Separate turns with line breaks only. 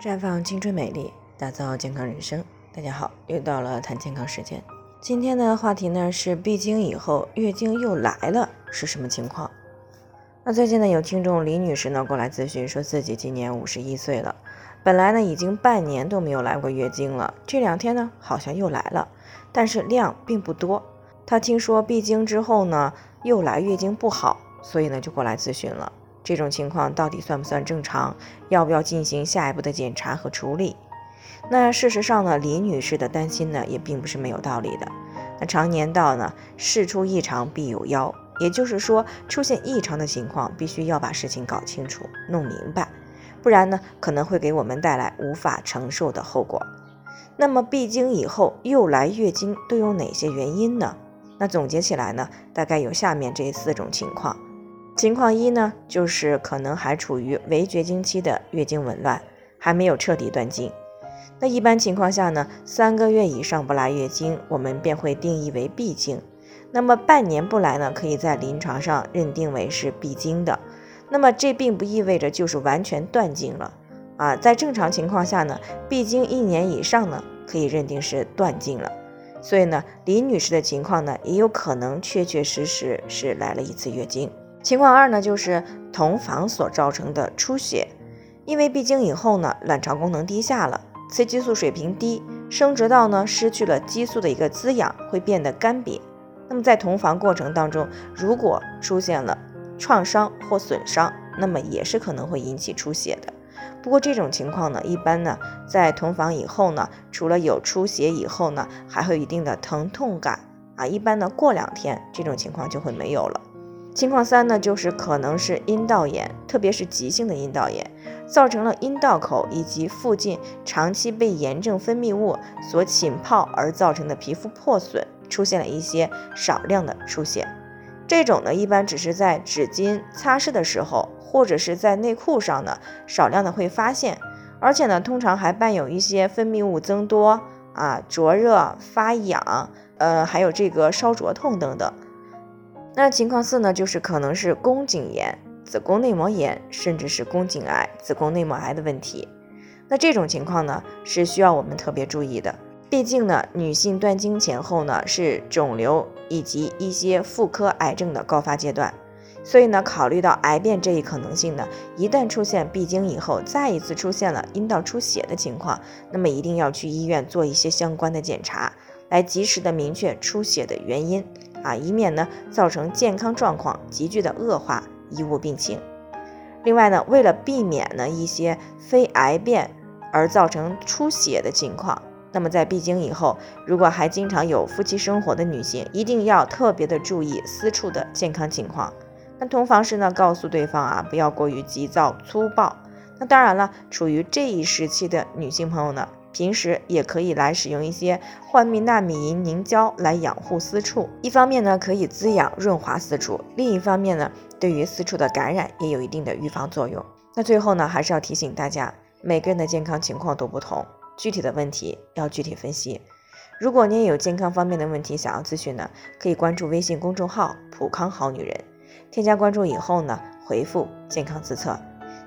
绽放青春美丽，打造健康人生。大家好，又到了谈健康时间。今天的话题呢是闭经以后月经又来了，是什么情况？那最近呢有听众李女士呢过来咨询，说自己今年五十一岁了，本来呢已经半年都没有来过月经了，这两天呢好像又来了，但是量并不多。她听说闭经之后呢又来月经不好，所以呢就过来咨询了。这种情况到底算不算正常？要不要进行下一步的检查和处理？那事实上呢，李女士的担心呢也并不是没有道理的。那常年道呢，事出异常必有妖，也就是说，出现异常的情况，必须要把事情搞清楚、弄明白，不然呢，可能会给我们带来无法承受的后果。那么闭经以后又来月经都有哪些原因呢？那总结起来呢，大概有下面这四种情况。情况一呢，就是可能还处于围绝经期的月经紊乱，还没有彻底断经。那一般情况下呢，三个月以上不来月经，我们便会定义为闭经。那么半年不来呢，可以在临床上认定为是闭经的。那么这并不意味着就是完全断经了啊，在正常情况下呢，闭经一年以上呢，可以认定是断经了。所以呢，李女士的情况呢，也有可能确确实实是来了一次月经。情况二呢，就是同房所造成的出血，因为闭经以后呢，卵巢功能低下了，雌激素水平低，生殖道呢失去了激素的一个滋养，会变得干瘪。那么在同房过程当中，如果出现了创伤或损伤，那么也是可能会引起出血的。不过这种情况呢，一般呢在同房以后呢，除了有出血以后呢，还会有一定的疼痛感啊，一般呢过两天这种情况就会没有了。情况三呢，就是可能是阴道炎，特别是急性的阴道炎，造成了阴道口以及附近长期被炎症分泌物所浸泡而造成的皮肤破损，出现了一些少量的出血。这种呢，一般只是在纸巾擦拭的时候，或者是在内裤上呢，少量的会发现，而且呢，通常还伴有一些分泌物增多啊、灼热、发痒，呃，还有这个烧灼痛等等。那情况四呢，就是可能是宫颈炎、子宫内膜炎，甚至是宫颈癌、子宫内膜癌的问题。那这种情况呢，是需要我们特别注意的。毕竟呢，女性断经前后呢，是肿瘤以及一些妇科癌症的高发阶段。所以呢，考虑到癌变这一可能性呢，一旦出现闭经以后再一次出现了阴道出血的情况，那么一定要去医院做一些相关的检查，来及时的明确出血的原因。啊，以免呢造成健康状况急剧的恶化，贻误病情。另外呢，为了避免呢一些非癌变而造成出血的情况，那么在闭经以后，如果还经常有夫妻生活的女性，一定要特别的注意私处的健康情况。那同房时呢，告诉对方啊，不要过于急躁粗暴。那当然了，处于这一时期的女性朋友呢。平时也可以来使用一些幻蜜纳米银凝胶来养护私处，一方面呢可以滋养润滑私处，另一方面呢对于私处的感染也有一定的预防作用。那最后呢还是要提醒大家，每个人的健康情况都不同，具体的问题要具体分析。如果您也有健康方面的问题想要咨询呢，可以关注微信公众号“普康好女人”，添加关注以后呢回复“健康自测”。